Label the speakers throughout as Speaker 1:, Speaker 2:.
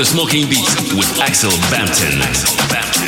Speaker 1: The Smoking Beat with Axel Bampton. Axel Bampton.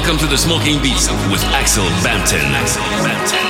Speaker 1: Welcome to the Smoking Beats with Axel Bampton. Axel Bampton.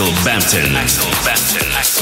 Speaker 1: Axel Bampton. Axel Bampton. Axel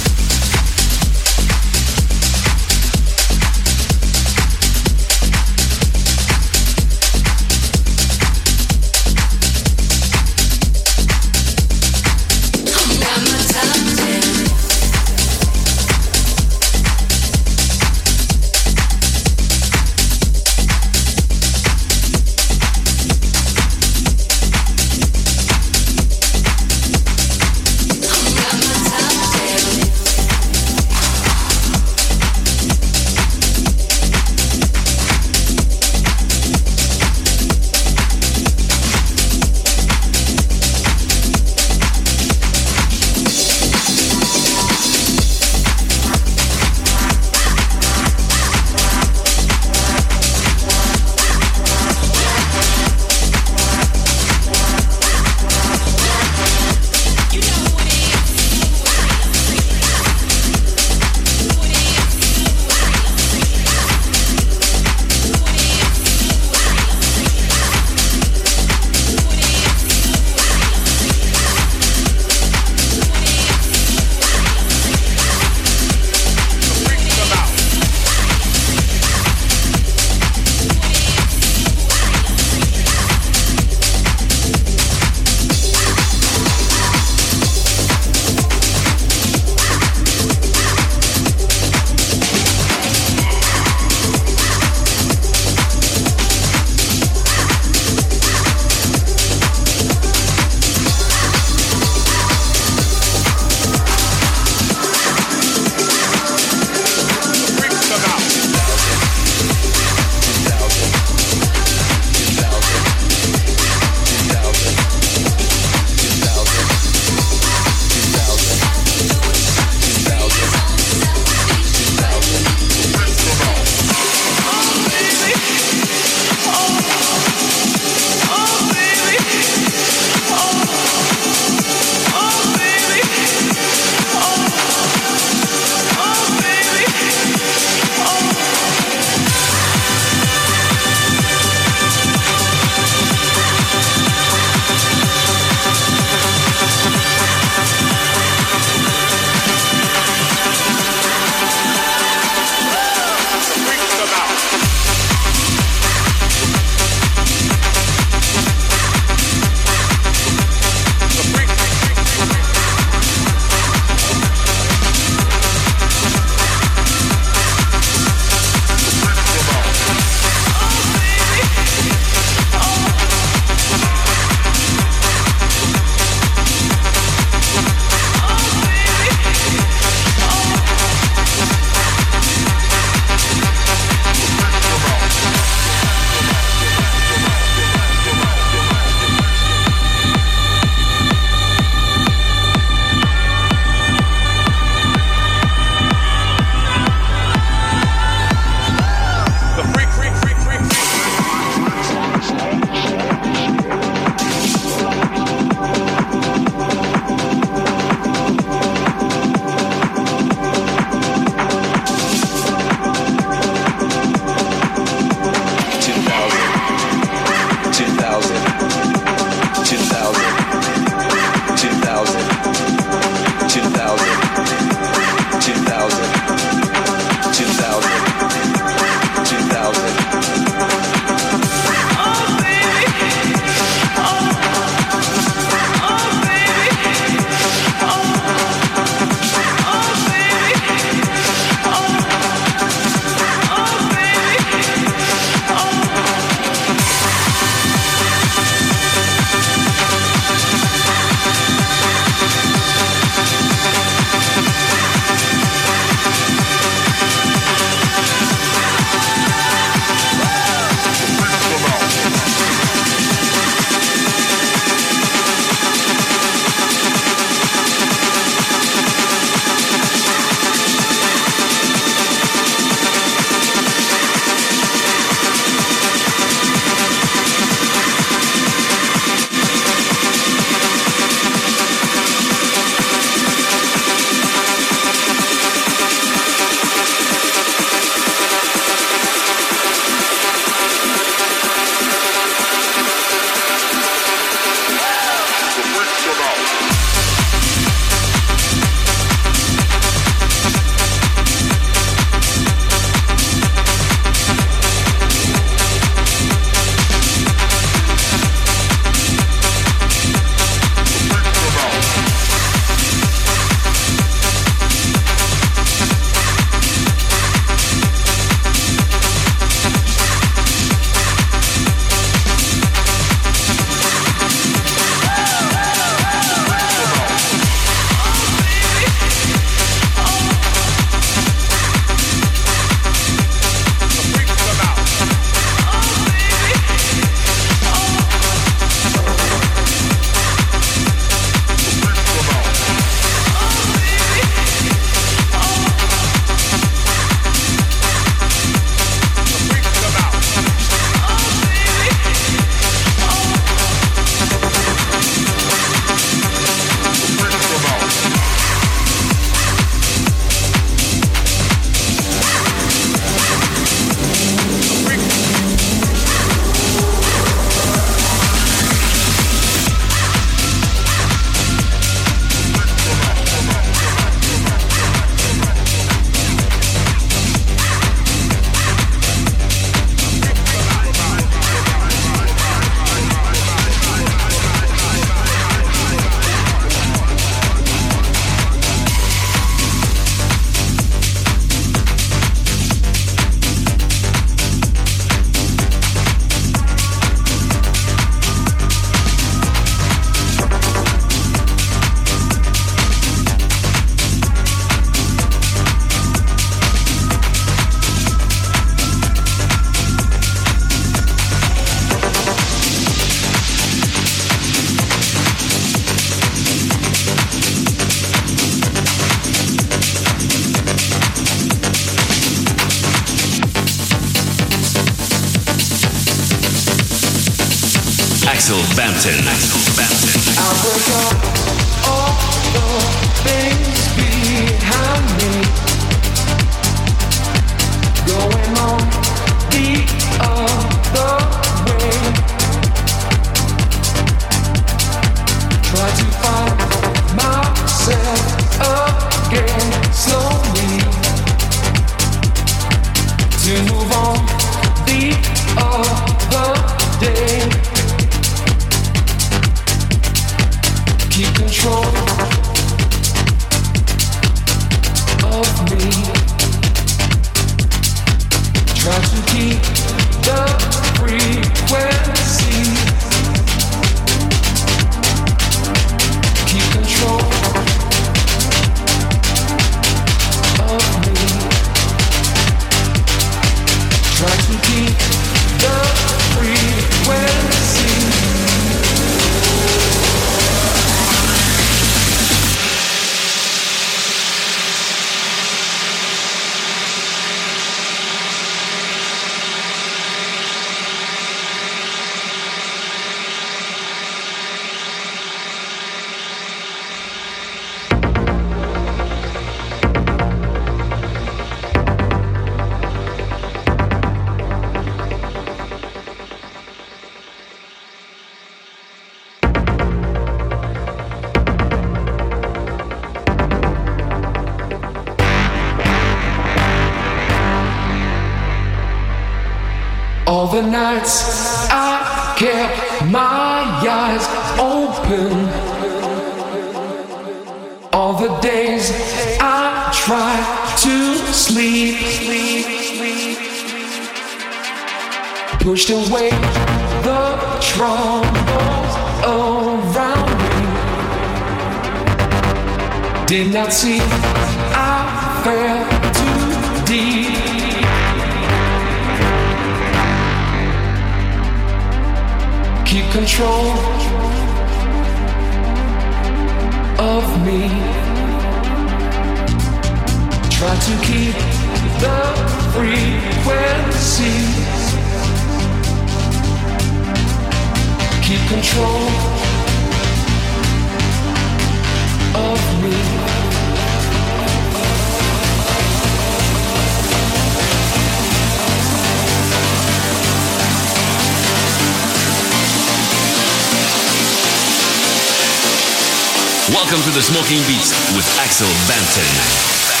Speaker 1: Welcome to the Smoking Beats with Axel Bampton.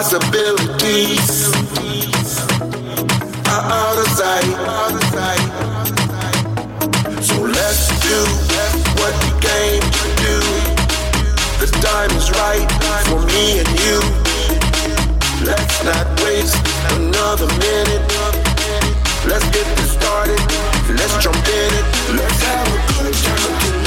Speaker 2: possibilities are out of sight. So let's do what we came to do. The time is right for me and you. Let's not waste another minute. Let's get this started. Let's jump in it. Let's have a good time.